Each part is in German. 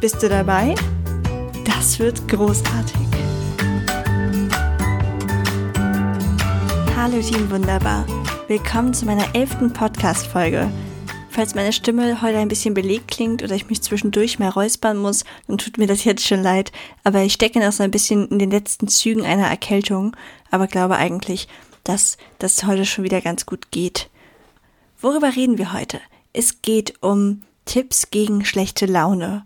Bist du dabei? Das wird großartig. Hallo Team Wunderbar. Willkommen zu meiner elften Podcast-Folge. Falls meine Stimme heute ein bisschen belegt klingt oder ich mich zwischendurch mal räuspern muss, dann tut mir das jetzt schon leid. Aber ich stecke noch so ein bisschen in den letzten Zügen einer Erkältung, aber glaube eigentlich, dass das heute schon wieder ganz gut geht. Worüber reden wir heute? Es geht um Tipps gegen schlechte Laune.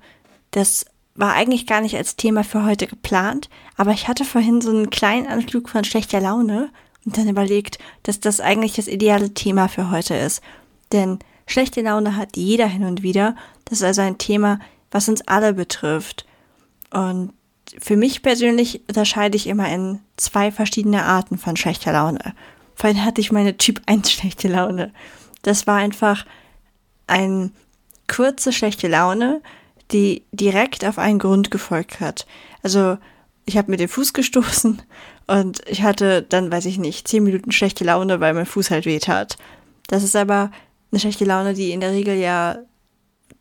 Das war eigentlich gar nicht als Thema für heute geplant, aber ich hatte vorhin so einen kleinen Anflug von schlechter Laune und dann überlegt, dass das eigentlich das ideale Thema für heute ist. Denn schlechte Laune hat jeder hin und wieder. Das ist also ein Thema, was uns alle betrifft. Und für mich persönlich unterscheide ich immer in zwei verschiedene Arten von schlechter Laune. Vorhin hatte ich meine Typ 1 schlechte Laune. Das war einfach ein kurze schlechte Laune, die direkt auf einen Grund gefolgt hat. Also ich habe mir den Fuß gestoßen und ich hatte dann, weiß ich nicht, zehn Minuten schlechte Laune, weil mein Fuß halt weh tat. Das ist aber eine schlechte Laune, die in der Regel ja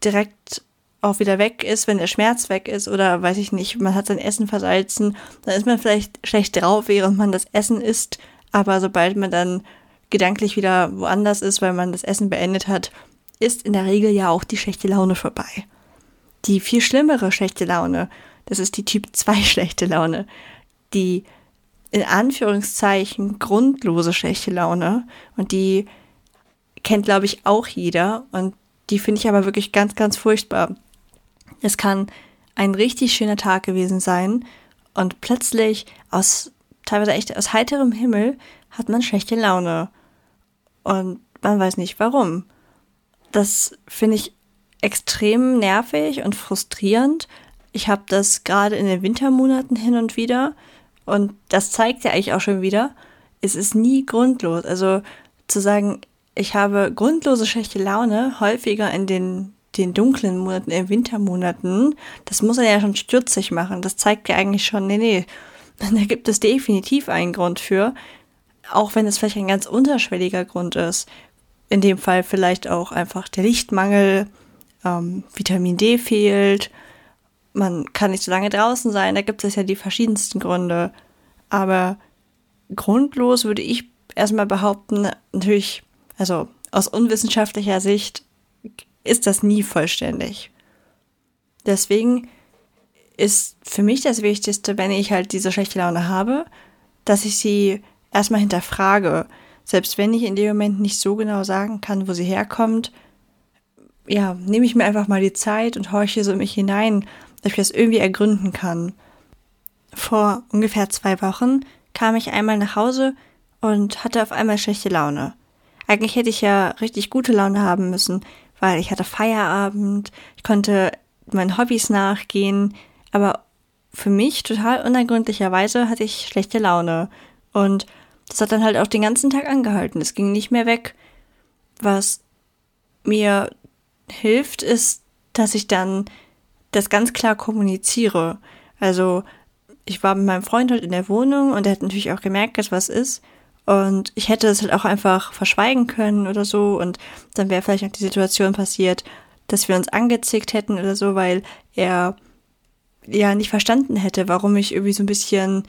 direkt auch wieder weg ist, wenn der Schmerz weg ist oder weiß ich nicht, man hat sein Essen versalzen, dann ist man vielleicht schlecht drauf, während man das Essen isst, aber sobald man dann gedanklich wieder woanders ist, weil man das Essen beendet hat, ist in der Regel ja auch die schlechte Laune vorbei. Die viel schlimmere schlechte Laune, das ist die Typ 2 schlechte Laune. Die in Anführungszeichen grundlose schlechte Laune und die kennt, glaube ich, auch jeder und die finde ich aber wirklich ganz, ganz furchtbar. Es kann ein richtig schöner Tag gewesen sein und plötzlich aus teilweise echt aus heiterem Himmel hat man schlechte Laune und man weiß nicht warum. Das finde ich extrem nervig und frustrierend. Ich habe das gerade in den Wintermonaten hin und wieder. Und das zeigt ja eigentlich auch schon wieder, es ist nie grundlos. Also zu sagen, ich habe grundlose schlechte Laune häufiger in den, den dunklen Monaten, in Wintermonaten, das muss er ja schon stürzig machen. Das zeigt ja eigentlich schon, nee, nee, da gibt es definitiv einen Grund für, auch wenn es vielleicht ein ganz unterschwelliger Grund ist in dem Fall vielleicht auch einfach der Lichtmangel, ähm, Vitamin D fehlt, man kann nicht so lange draußen sein, da gibt es ja die verschiedensten Gründe. Aber grundlos würde ich erstmal behaupten, natürlich, also aus unwissenschaftlicher Sicht ist das nie vollständig. Deswegen ist für mich das Wichtigste, wenn ich halt diese schlechte Laune habe, dass ich sie erstmal hinterfrage. Selbst wenn ich in dem Moment nicht so genau sagen kann, wo sie herkommt, ja, nehme ich mir einfach mal die Zeit und horche so in mich hinein, dass ich das irgendwie ergründen kann. Vor ungefähr zwei Wochen kam ich einmal nach Hause und hatte auf einmal schlechte Laune. Eigentlich hätte ich ja richtig gute Laune haben müssen, weil ich hatte Feierabend, ich konnte meinen Hobbys nachgehen, aber für mich total unergründlicherweise hatte ich schlechte Laune. Und das hat dann halt auch den ganzen Tag angehalten. Es ging nicht mehr weg. Was mir hilft, ist, dass ich dann das ganz klar kommuniziere. Also ich war mit meinem Freund heute in der Wohnung und er hat natürlich auch gemerkt, dass was ist. Und ich hätte es halt auch einfach verschweigen können oder so. Und dann wäre vielleicht auch die Situation passiert, dass wir uns angezickt hätten oder so, weil er ja nicht verstanden hätte, warum ich irgendwie so ein bisschen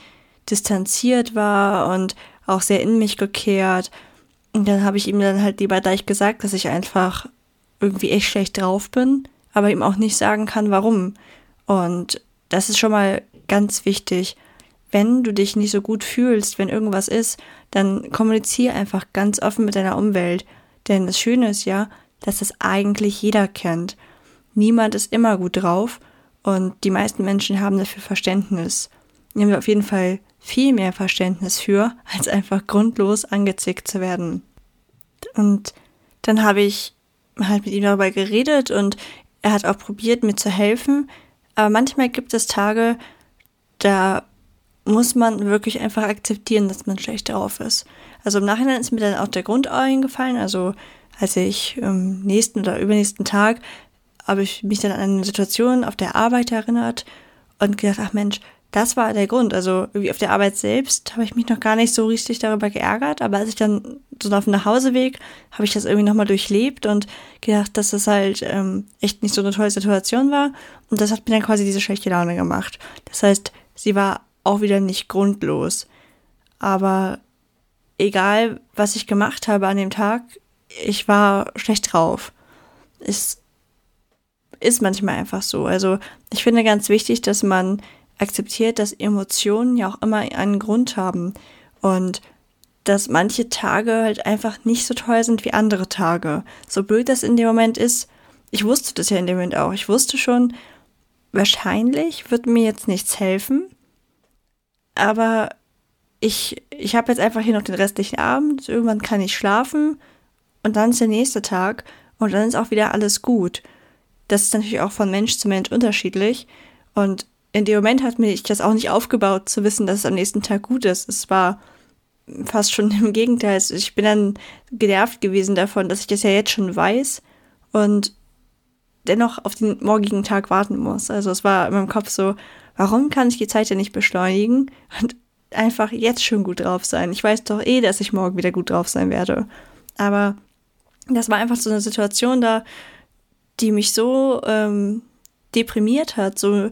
distanziert war und auch sehr in mich gekehrt. Und dann habe ich ihm dann halt lieber gleich gesagt, dass ich einfach irgendwie echt schlecht drauf bin, aber ihm auch nicht sagen kann, warum. Und das ist schon mal ganz wichtig. Wenn du dich nicht so gut fühlst, wenn irgendwas ist, dann kommuniziere einfach ganz offen mit deiner Umwelt. Denn das Schöne ist ja, dass das eigentlich jeder kennt. Niemand ist immer gut drauf und die meisten Menschen haben dafür Verständnis. Die haben auf jeden Fall viel mehr Verständnis für, als einfach grundlos angezickt zu werden. Und dann habe ich halt mit ihm darüber geredet und er hat auch probiert, mir zu helfen. Aber manchmal gibt es Tage, da muss man wirklich einfach akzeptieren, dass man schlecht drauf ist. Also im Nachhinein ist mir dann auch der Grund eingefallen. Also als ich am nächsten oder übernächsten Tag habe ich mich dann an eine Situation auf der Arbeit erinnert und gedacht, ach Mensch, das war der Grund. Also wie auf der Arbeit selbst habe ich mich noch gar nicht so richtig darüber geärgert, aber als ich dann so auf dem Nachhauseweg habe ich das irgendwie nochmal durchlebt und gedacht, dass das halt ähm, echt nicht so eine tolle Situation war. Und das hat mir dann quasi diese schlechte Laune gemacht. Das heißt, sie war auch wieder nicht grundlos. Aber egal, was ich gemacht habe an dem Tag, ich war schlecht drauf. Es ist manchmal einfach so. Also ich finde ganz wichtig, dass man akzeptiert, dass Emotionen ja auch immer einen Grund haben und dass manche Tage halt einfach nicht so toll sind wie andere Tage. So blöd das in dem Moment ist, ich wusste das ja in dem Moment auch. Ich wusste schon, wahrscheinlich wird mir jetzt nichts helfen, aber ich, ich habe jetzt einfach hier noch den restlichen Abend, irgendwann kann ich schlafen und dann ist der nächste Tag und dann ist auch wieder alles gut. Das ist natürlich auch von Mensch zu Mensch unterschiedlich und in dem Moment hat mich das auch nicht aufgebaut, zu wissen, dass es am nächsten Tag gut ist. Es war fast schon im Gegenteil. Also ich bin dann genervt gewesen davon, dass ich das ja jetzt schon weiß und dennoch auf den morgigen Tag warten muss. Also es war in meinem Kopf so, warum kann ich die Zeit ja nicht beschleunigen und einfach jetzt schon gut drauf sein? Ich weiß doch eh, dass ich morgen wieder gut drauf sein werde. Aber das war einfach so eine Situation da, die mich so ähm, deprimiert hat, so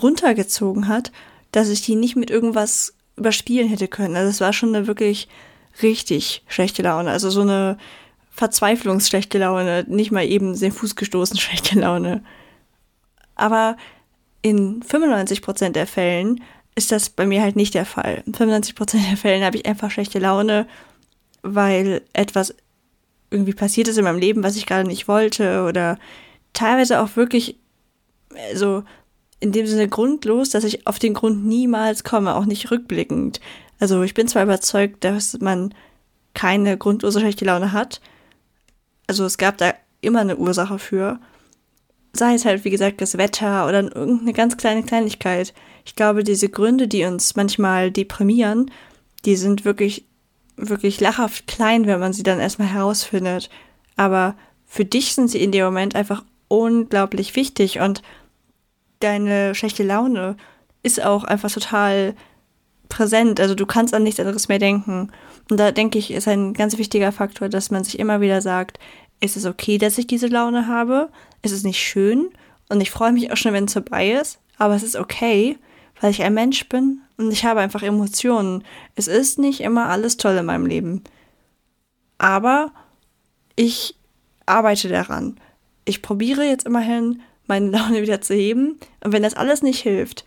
runtergezogen hat, dass ich die nicht mit irgendwas überspielen hätte können. Also es war schon eine wirklich richtig schlechte Laune. Also so eine verzweiflungsschlechte Laune, nicht mal eben den Fuß gestoßen schlechte Laune. Aber in 95 Prozent der Fällen ist das bei mir halt nicht der Fall. In 95 Prozent der Fällen habe ich einfach schlechte Laune, weil etwas irgendwie passiert ist in meinem Leben, was ich gerade nicht wollte oder teilweise auch wirklich, also in dem Sinne grundlos, dass ich auf den Grund niemals komme, auch nicht rückblickend. Also ich bin zwar überzeugt, dass man keine grundlose schlechte Laune hat. Also es gab da immer eine Ursache für. Sei es halt, wie gesagt, das Wetter oder irgendeine ganz kleine Kleinigkeit. Ich glaube, diese Gründe, die uns manchmal deprimieren, die sind wirklich, wirklich lachhaft klein, wenn man sie dann erstmal herausfindet. Aber für dich sind sie in dem Moment einfach unglaublich wichtig und deine schlechte Laune ist auch einfach total präsent. Also du kannst an nichts anderes mehr denken. Und da denke ich, ist ein ganz wichtiger Faktor, dass man sich immer wieder sagt, ist es okay, dass ich diese Laune habe? Ist es nicht schön? Und ich freue mich auch schon, wenn es vorbei ist. Aber es ist okay, weil ich ein Mensch bin und ich habe einfach Emotionen. Es ist nicht immer alles toll in meinem Leben. Aber ich arbeite daran. Ich probiere jetzt immerhin meine Laune wieder zu heben. Und wenn das alles nicht hilft,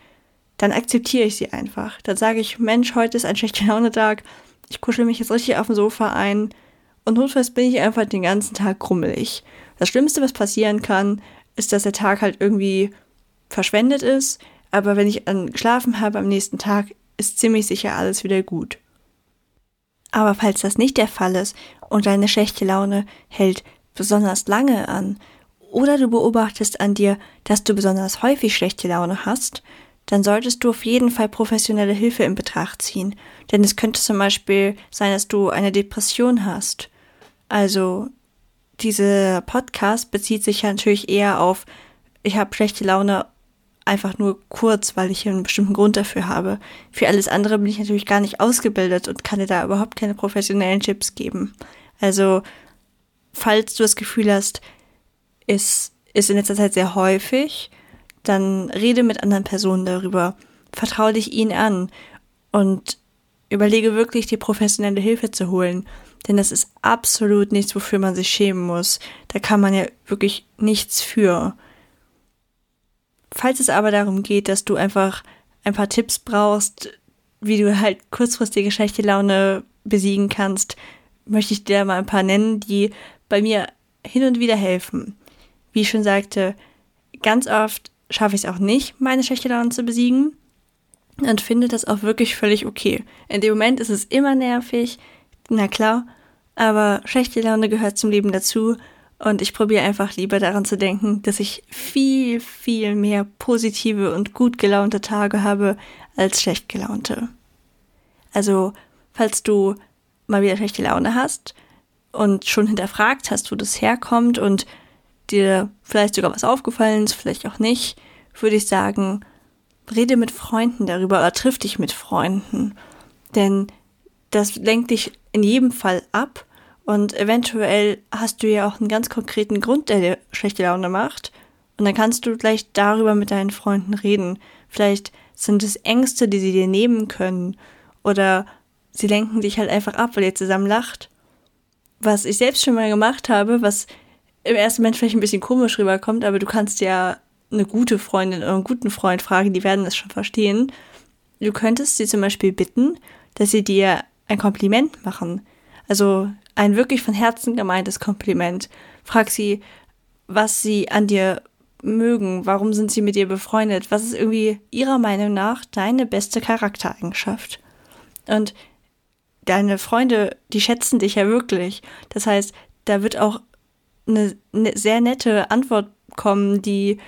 dann akzeptiere ich sie einfach. Dann sage ich, Mensch, heute ist ein schlechter Launetag. Ich kuschel mich jetzt richtig auf dem Sofa ein. Und notfalls bin ich einfach den ganzen Tag krummelig. Das Schlimmste, was passieren kann, ist, dass der Tag halt irgendwie verschwendet ist. Aber wenn ich dann geschlafen habe am nächsten Tag, ist ziemlich sicher alles wieder gut. Aber falls das nicht der Fall ist und deine schlechte Laune hält besonders lange an oder du beobachtest an dir, dass du besonders häufig schlechte Laune hast, dann solltest du auf jeden Fall professionelle Hilfe in Betracht ziehen. Denn es könnte zum Beispiel sein, dass du eine Depression hast. Also dieser Podcast bezieht sich ja natürlich eher auf, ich habe schlechte Laune einfach nur kurz, weil ich einen bestimmten Grund dafür habe. Für alles andere bin ich natürlich gar nicht ausgebildet und kann dir da überhaupt keine professionellen Tipps geben. Also, falls du das Gefühl hast, ist, ist in letzter Zeit sehr häufig, dann rede mit anderen Personen darüber. Vertraue dich ihnen an und überlege wirklich, die professionelle Hilfe zu holen. Denn das ist absolut nichts, wofür man sich schämen muss. Da kann man ja wirklich nichts für. Falls es aber darum geht, dass du einfach ein paar Tipps brauchst, wie du halt kurzfristige schlechte Laune besiegen kannst, möchte ich dir mal ein paar nennen, die bei mir hin und wieder helfen wie ich schon sagte, ganz oft schaffe ich es auch nicht, meine schlechte Laune zu besiegen und finde das auch wirklich völlig okay. In dem Moment ist es immer nervig, na klar, aber schlechte Laune gehört zum Leben dazu Und ich probiere einfach lieber daran zu denken, dass ich viel, viel mehr positive und gut gelaunte Tage habe als schlecht gelaunte. Also, falls du mal wieder schlechte Laune hast und schon hinterfragt hast, wo das herkommt und dir vielleicht sogar was aufgefallen ist, vielleicht auch nicht, würde ich sagen, rede mit Freunden darüber oder triff dich mit Freunden. Denn das lenkt dich in jedem Fall ab und eventuell hast du ja auch einen ganz konkreten Grund, der dir schlechte Laune macht. Und dann kannst du gleich darüber mit deinen Freunden reden. Vielleicht sind es Ängste, die sie dir nehmen können. Oder sie lenken dich halt einfach ab, weil ihr zusammen lacht. Was ich selbst schon mal gemacht habe, was im ersten Moment vielleicht ein bisschen komisch rüberkommt, aber du kannst ja eine gute Freundin oder einen guten Freund fragen, die werden das schon verstehen. Du könntest sie zum Beispiel bitten, dass sie dir ein Kompliment machen. Also ein wirklich von Herzen gemeintes Kompliment. Frag sie, was sie an dir mögen, warum sind sie mit dir befreundet, was ist irgendwie ihrer Meinung nach deine beste Charaktereigenschaft. Und deine Freunde, die schätzen dich ja wirklich. Das heißt, da wird auch eine, eine sehr nette Antwort kommen, die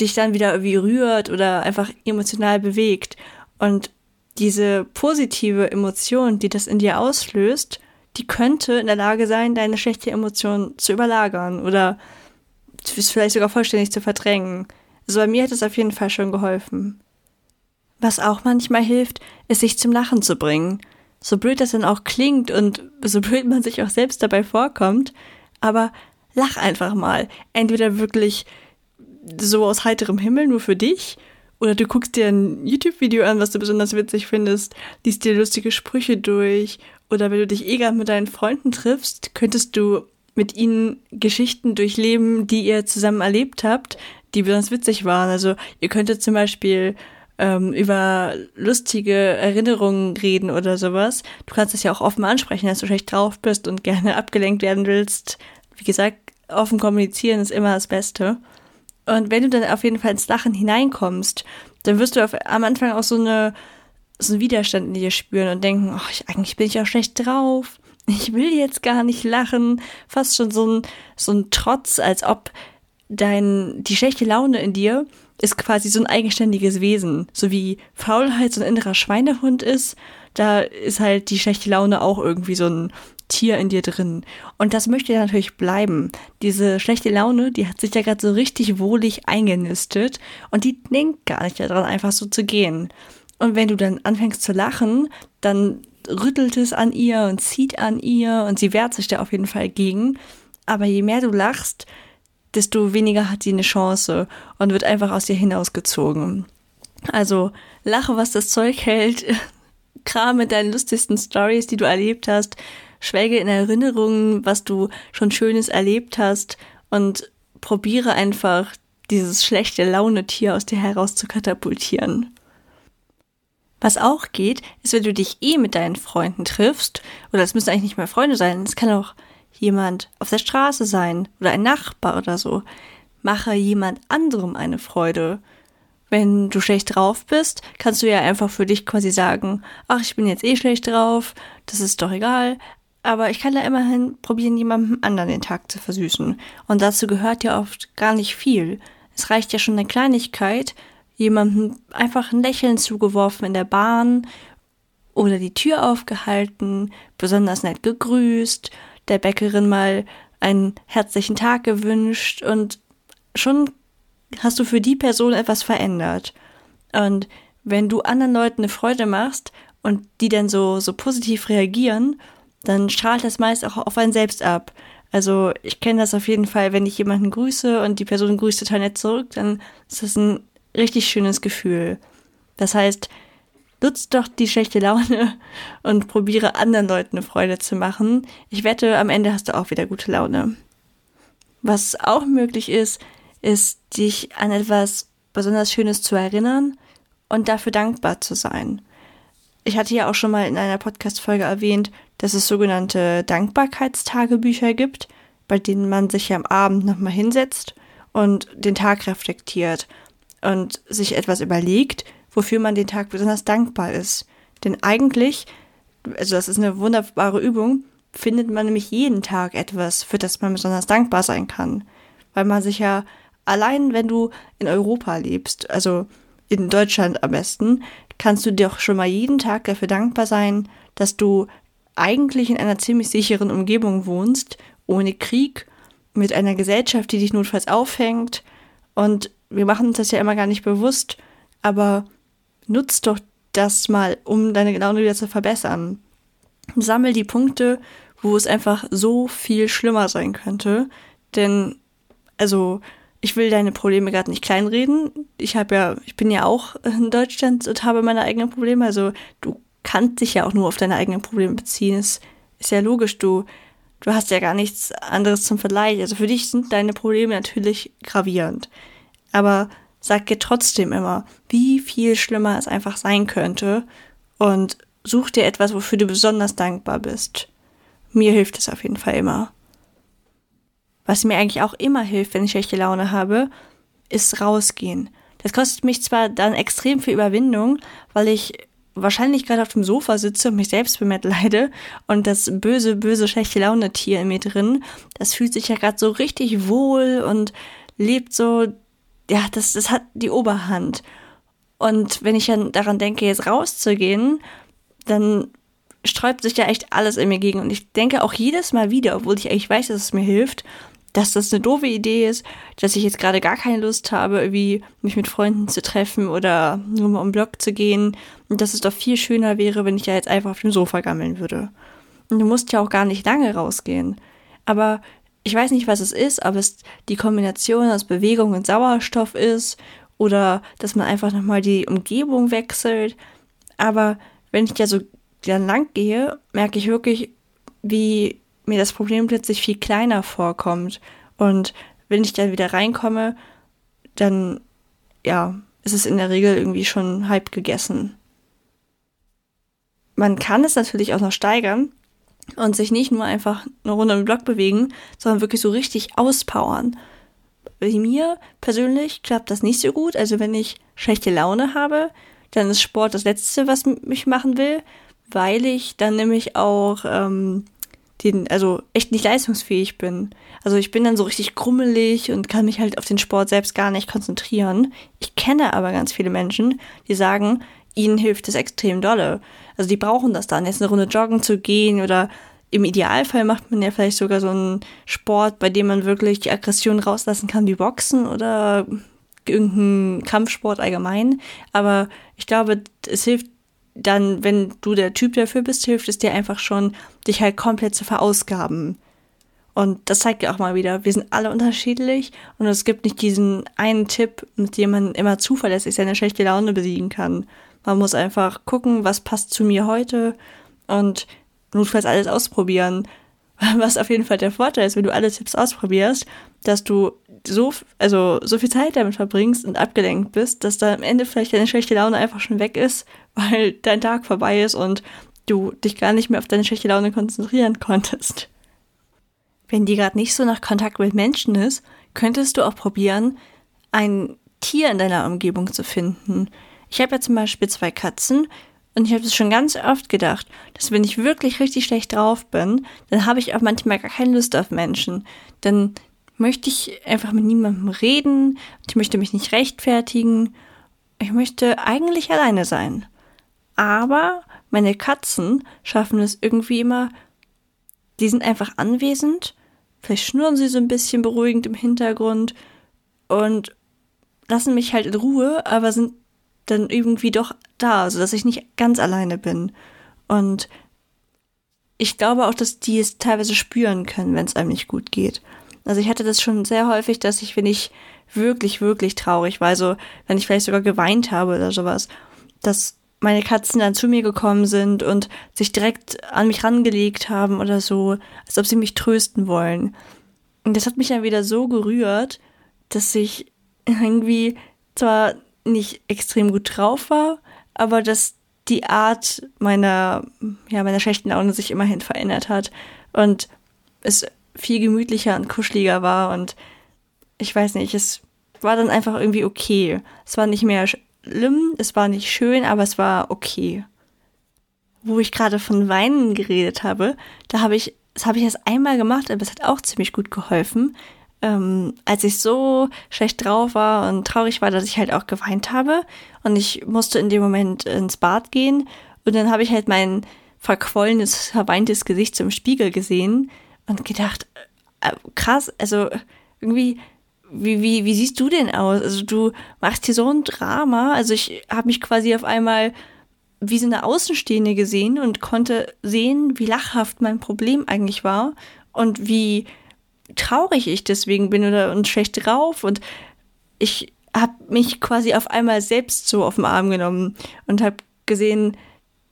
dich dann wieder irgendwie rührt oder einfach emotional bewegt. Und diese positive Emotion, die das in dir auslöst, die könnte in der Lage sein, deine schlechte Emotion zu überlagern oder vielleicht sogar vollständig zu verdrängen. Also bei mir hat es auf jeden Fall schon geholfen. Was auch manchmal hilft, ist sich zum Lachen zu bringen. So blöd das dann auch klingt und so blöd man sich auch selbst dabei vorkommt, aber lach einfach mal. Entweder wirklich so aus heiterem Himmel nur für dich oder du guckst dir ein YouTube-Video an, was du besonders witzig findest, liest dir lustige Sprüche durch oder wenn du dich eh mit deinen Freunden triffst, könntest du mit ihnen Geschichten durchleben, die ihr zusammen erlebt habt, die besonders witzig waren. Also ihr könntet zum Beispiel ähm, über lustige Erinnerungen reden oder sowas. Du kannst es ja auch offen ansprechen, dass du schlecht drauf bist und gerne abgelenkt werden willst. Wie gesagt, offen kommunizieren ist immer das Beste. Und wenn du dann auf jeden Fall ins Lachen hineinkommst, dann wirst du auf, am Anfang auch so eine so einen Widerstand in dir spüren und denken, oh, ich, eigentlich bin ich auch schlecht drauf. Ich will jetzt gar nicht lachen. Fast schon so ein, so ein Trotz, als ob dein, die schlechte Laune in dir ist quasi so ein eigenständiges Wesen. So wie Faulheit so ein innerer Schweinehund ist, da ist halt die schlechte Laune auch irgendwie so ein Tier in dir drin. Und das möchte ja natürlich bleiben. Diese schlechte Laune, die hat sich ja gerade so richtig wohlig eingenistet und die denkt gar nicht daran, einfach so zu gehen. Und wenn du dann anfängst zu lachen, dann rüttelt es an ihr und zieht an ihr und sie wehrt sich da auf jeden Fall gegen. Aber je mehr du lachst, desto weniger hat sie eine Chance und wird einfach aus dir hinausgezogen. Also lache, was das Zeug hält, kram mit deinen lustigsten Stories, die du erlebt hast, schwelge in Erinnerungen, was du schon Schönes erlebt hast und probiere einfach dieses schlechte Launetier aus dir heraus zu katapultieren. Was auch geht, ist, wenn du dich eh mit deinen Freunden triffst, oder es müssen eigentlich nicht mehr Freunde sein, es kann auch jemand auf der Straße sein oder ein Nachbar oder so. Mache jemand anderem eine Freude. Wenn du schlecht drauf bist, kannst du ja einfach für dich quasi sagen, ach, ich bin jetzt eh schlecht drauf, das ist doch egal, aber ich kann da immerhin probieren, jemandem anderen den Tag zu versüßen. Und dazu gehört ja oft gar nicht viel. Es reicht ja schon eine Kleinigkeit, jemandem einfach ein Lächeln zugeworfen in der Bahn oder die Tür aufgehalten, besonders nett gegrüßt, der Bäckerin mal einen herzlichen Tag gewünscht und schon hast du für die Person etwas verändert. Und wenn du anderen Leuten eine Freude machst und die dann so, so positiv reagieren, dann strahlt das meist auch auf einen selbst ab. Also ich kenne das auf jeden Fall, wenn ich jemanden grüße und die Person grüßt total nett zurück, dann ist das ein richtig schönes Gefühl. Das heißt, nutzt doch die schlechte Laune und probiere anderen Leuten eine Freude zu machen. Ich wette, am Ende hast du auch wieder gute Laune. Was auch möglich ist, ist, dich an etwas besonders Schönes zu erinnern und dafür dankbar zu sein. Ich hatte ja auch schon mal in einer Podcast-Folge erwähnt, dass es sogenannte Dankbarkeitstagebücher gibt, bei denen man sich am Abend nochmal hinsetzt und den Tag reflektiert und sich etwas überlegt, wofür man den Tag besonders dankbar ist. Denn eigentlich, also das ist eine wunderbare Übung, findet man nämlich jeden Tag etwas, für das man besonders dankbar sein kann. Weil man sich ja allein, wenn du in Europa lebst, also in Deutschland am besten, kannst du dir auch schon mal jeden Tag dafür dankbar sein, dass du eigentlich in einer ziemlich sicheren Umgebung wohnst, ohne Krieg, mit einer Gesellschaft, die dich notfalls aufhängt. Und wir machen uns das ja immer gar nicht bewusst, aber nutzt doch das mal, um deine Laune wieder zu verbessern. Sammel die Punkte, wo es einfach so viel schlimmer sein könnte. Denn, also, ich will deine Probleme gerade nicht kleinreden. Ich habe ja, ich bin ja auch in Deutschland und habe meine eigenen Probleme. Also du kannst dich ja auch nur auf deine eigenen Probleme beziehen. Es ist ja logisch, du, du hast ja gar nichts anderes zum Vergleich. Also für dich sind deine Probleme natürlich gravierend. Aber sag dir trotzdem immer, wie viel schlimmer es einfach sein könnte und such dir etwas, wofür du besonders dankbar bist. Mir hilft es auf jeden Fall immer. Was mir eigentlich auch immer hilft, wenn ich schlechte Laune habe, ist rausgehen. Das kostet mich zwar dann extrem viel Überwindung, weil ich wahrscheinlich gerade auf dem Sofa sitze und mich selbst bemitleide und das böse, böse, schlechte Laune-Tier in mir drin, das fühlt sich ja gerade so richtig wohl und lebt so, ja, das, das hat die Oberhand. Und wenn ich dann daran denke, jetzt rauszugehen, dann sträubt sich ja echt alles in mir gegen. Und ich denke auch jedes Mal wieder, obwohl ich eigentlich weiß, dass es mir hilft, dass das eine doofe Idee ist, dass ich jetzt gerade gar keine Lust habe, irgendwie mich mit Freunden zu treffen oder nur mal um Block zu gehen und dass es doch viel schöner wäre, wenn ich ja jetzt einfach auf dem Sofa gammeln würde. Und du musst ja auch gar nicht lange rausgehen. Aber ich weiß nicht, was es ist, ob es die Kombination aus Bewegung und Sauerstoff ist oder dass man einfach nochmal die Umgebung wechselt. Aber wenn ich ja so dann lang gehe, merke ich wirklich, wie mir das Problem plötzlich viel kleiner vorkommt. Und wenn ich dann wieder reinkomme, dann, ja, ist es in der Regel irgendwie schon halb gegessen. Man kann es natürlich auch noch steigern und sich nicht nur einfach eine Runde im Block bewegen, sondern wirklich so richtig auspowern. Bei mir persönlich klappt das nicht so gut. Also wenn ich schlechte Laune habe, dann ist Sport das Letzte, was mich machen will, weil ich dann nämlich auch ähm, den, also echt nicht leistungsfähig bin. Also ich bin dann so richtig krummelig und kann mich halt auf den Sport selbst gar nicht konzentrieren. Ich kenne aber ganz viele Menschen, die sagen, ihnen hilft es extrem dolle. Also die brauchen das dann, jetzt eine Runde joggen zu gehen oder im Idealfall macht man ja vielleicht sogar so einen Sport, bei dem man wirklich die Aggression rauslassen kann, wie Boxen oder irgendein Kampfsport allgemein. Aber ich glaube, es hilft dann, wenn du der Typ dafür bist, hilft es dir einfach schon, dich halt komplett zu verausgaben. Und das zeigt ja auch mal wieder, wir sind alle unterschiedlich und es gibt nicht diesen einen Tipp, mit dem man immer zuverlässig seine schlechte Laune besiegen kann. Man muss einfach gucken, was passt zu mir heute und notfalls alles ausprobieren. Was auf jeden Fall der Vorteil ist, wenn du alle Tipps ausprobierst, dass du so, also so viel Zeit damit verbringst und abgelenkt bist, dass da am Ende vielleicht deine schlechte Laune einfach schon weg ist, weil dein Tag vorbei ist und du dich gar nicht mehr auf deine schlechte Laune konzentrieren konntest. Wenn die gerade nicht so nach Kontakt mit Menschen ist, könntest du auch probieren, ein Tier in deiner Umgebung zu finden. Ich habe ja zum Beispiel zwei Katzen und ich habe es schon ganz oft gedacht, dass wenn ich wirklich richtig schlecht drauf bin, dann habe ich auch manchmal gar keine Lust auf Menschen. Dann möchte ich einfach mit niemandem reden, ich möchte mich nicht rechtfertigen, ich möchte eigentlich alleine sein. Aber meine Katzen schaffen es irgendwie immer, die sind einfach anwesend, vielleicht schnurren sie so ein bisschen beruhigend im Hintergrund und lassen mich halt in Ruhe, aber sind dann irgendwie doch da, sodass ich nicht ganz alleine bin. Und ich glaube auch, dass die es teilweise spüren können, wenn es einem nicht gut geht. Also ich hatte das schon sehr häufig, dass ich, wenn ich wirklich, wirklich traurig war, also wenn ich vielleicht sogar geweint habe oder sowas, dass meine Katzen dann zu mir gekommen sind und sich direkt an mich rangelegt haben oder so, als ob sie mich trösten wollen. Und das hat mich dann wieder so gerührt, dass ich irgendwie zwar nicht extrem gut drauf war, aber dass die Art meiner, ja, meiner schlechten Laune sich immerhin verändert hat und es viel gemütlicher und kuscheliger war und ich weiß nicht, es war dann einfach irgendwie okay. Es war nicht mehr schlimm, es war nicht schön, aber es war okay. Wo ich gerade von Weinen geredet habe, da habe ich das habe ich erst einmal gemacht, aber es hat auch ziemlich gut geholfen. Ähm, als ich so schlecht drauf war und traurig war, dass ich halt auch geweint habe. Und ich musste in dem Moment ins Bad gehen. Und dann habe ich halt mein verquollenes, verweintes Gesicht zum Spiegel gesehen und gedacht, äh, krass, also irgendwie, wie, wie, wie siehst du denn aus? Also du machst hier so ein Drama. Also ich habe mich quasi auf einmal wie so eine Außenstehende gesehen und konnte sehen, wie lachhaft mein Problem eigentlich war und wie traurig ich deswegen bin oder und schlecht drauf und ich habe mich quasi auf einmal selbst so auf den Arm genommen und habe gesehen,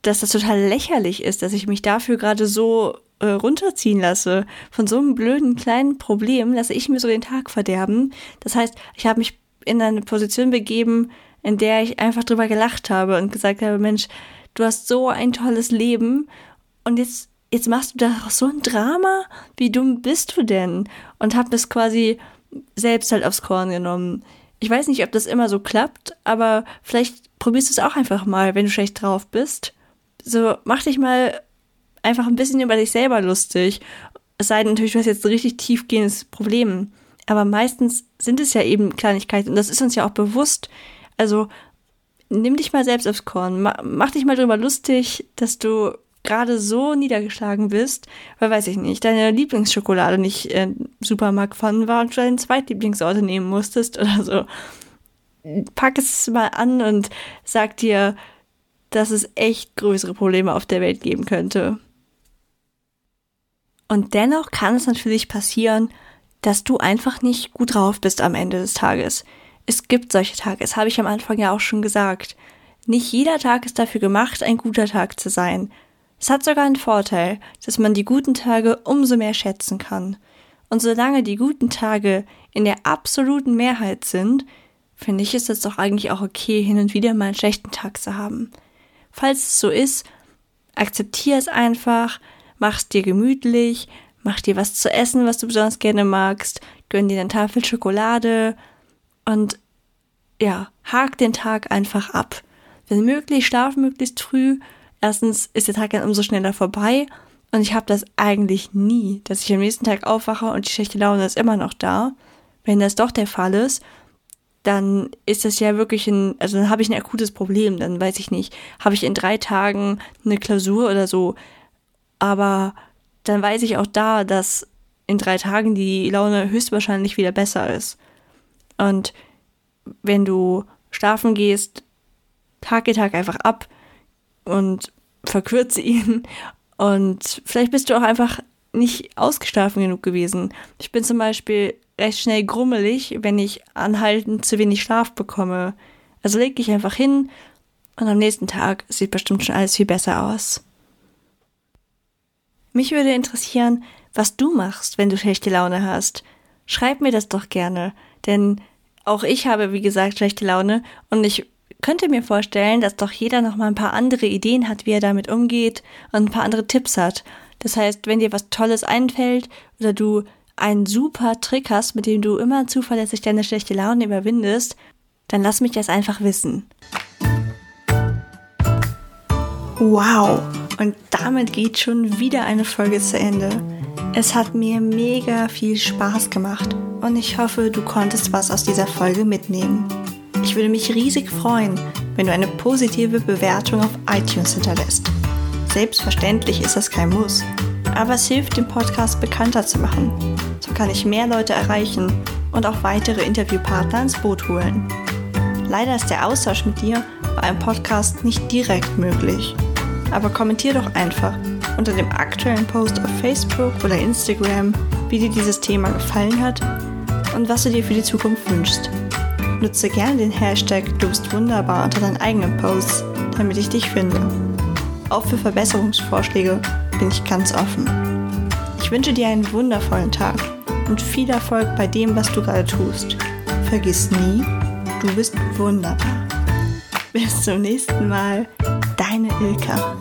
dass das total lächerlich ist, dass ich mich dafür gerade so äh, runterziehen lasse. Von so einem blöden kleinen Problem lasse ich mir so den Tag verderben. Das heißt, ich habe mich in eine Position begeben, in der ich einfach drüber gelacht habe und gesagt habe, Mensch, du hast so ein tolles Leben und jetzt, jetzt machst du da so ein Drama? Wie dumm bist du denn? Und habe das quasi selbst halt aufs Korn genommen. Ich weiß nicht, ob das immer so klappt, aber vielleicht probierst du es auch einfach mal, wenn du schlecht drauf bist. So, mach dich mal einfach ein bisschen über dich selber lustig. Es sei denn natürlich, du hast jetzt ein richtig tiefgehendes Problem. Aber meistens sind es ja eben Kleinigkeiten und das ist uns ja auch bewusst. Also nimm dich mal selbst aufs Korn. Mach dich mal drüber lustig, dass du gerade so niedergeschlagen bist, weil weiß ich nicht, deine Lieblingsschokolade nicht äh, Supermarkt fanden war und du deine Zweitlieblingsorte nehmen musstest oder so. Pack es mal an und sag dir, dass es echt größere Probleme auf der Welt geben könnte. Und dennoch kann es natürlich passieren, dass du einfach nicht gut drauf bist am Ende des Tages. Es gibt solche Tage, das habe ich am Anfang ja auch schon gesagt. Nicht jeder Tag ist dafür gemacht, ein guter Tag zu sein. Es hat sogar einen Vorteil, dass man die guten Tage umso mehr schätzen kann. Und solange die guten Tage in der absoluten Mehrheit sind, finde ich, es doch eigentlich auch okay, hin und wieder mal einen schlechten Tag zu haben. Falls es so ist, akzeptier es einfach, mach's dir gemütlich, mach dir was zu essen, was du besonders gerne magst, gönn dir eine Tafel Schokolade, und ja, hakt den Tag einfach ab. Wenn möglich, schlaf möglichst früh. Erstens ist der Tag dann umso schneller vorbei. Und ich habe das eigentlich nie, dass ich am nächsten Tag aufwache und die schlechte Laune ist immer noch da. Wenn das doch der Fall ist, dann ist das ja wirklich ein, also dann habe ich ein akutes Problem. Dann weiß ich nicht, habe ich in drei Tagen eine Klausur oder so. Aber dann weiß ich auch da, dass in drei Tagen die Laune höchstwahrscheinlich wieder besser ist. Und wenn du schlafen gehst, Tag den Tag einfach ab und verkürze ihn. Und vielleicht bist du auch einfach nicht ausgeschlafen genug gewesen. Ich bin zum Beispiel recht schnell grummelig, wenn ich anhaltend zu wenig Schlaf bekomme. Also leg dich einfach hin und am nächsten Tag sieht bestimmt schon alles viel besser aus. Mich würde interessieren, was du machst, wenn du schlechte Laune hast. Schreib mir das doch gerne, denn auch ich habe, wie gesagt, schlechte Laune und ich könnte mir vorstellen, dass doch jeder noch mal ein paar andere Ideen hat, wie er damit umgeht und ein paar andere Tipps hat. Das heißt, wenn dir was Tolles einfällt oder du einen super Trick hast, mit dem du immer zuverlässig deine schlechte Laune überwindest, dann lass mich das einfach wissen. Wow! Und damit geht schon wieder eine Folge zu Ende. Es hat mir mega viel Spaß gemacht und ich hoffe, du konntest was aus dieser Folge mitnehmen. Ich würde mich riesig freuen, wenn du eine positive Bewertung auf iTunes hinterlässt. Selbstverständlich ist das kein Muss, aber es hilft, den Podcast bekannter zu machen. So kann ich mehr Leute erreichen und auch weitere Interviewpartner ins Boot holen. Leider ist der Austausch mit dir bei einem Podcast nicht direkt möglich. Aber kommentier doch einfach unter dem aktuellen Post auf Facebook oder Instagram, wie dir dieses Thema gefallen hat und was du dir für die Zukunft wünschst. Nutze gerne den Hashtag Du bist wunderbar unter deinen eigenen Posts, damit ich dich finde. Auch für Verbesserungsvorschläge bin ich ganz offen. Ich wünsche dir einen wundervollen Tag und viel Erfolg bei dem, was du gerade tust. Vergiss nie, du bist wunderbar. Bis zum nächsten Mal, deine Ilka.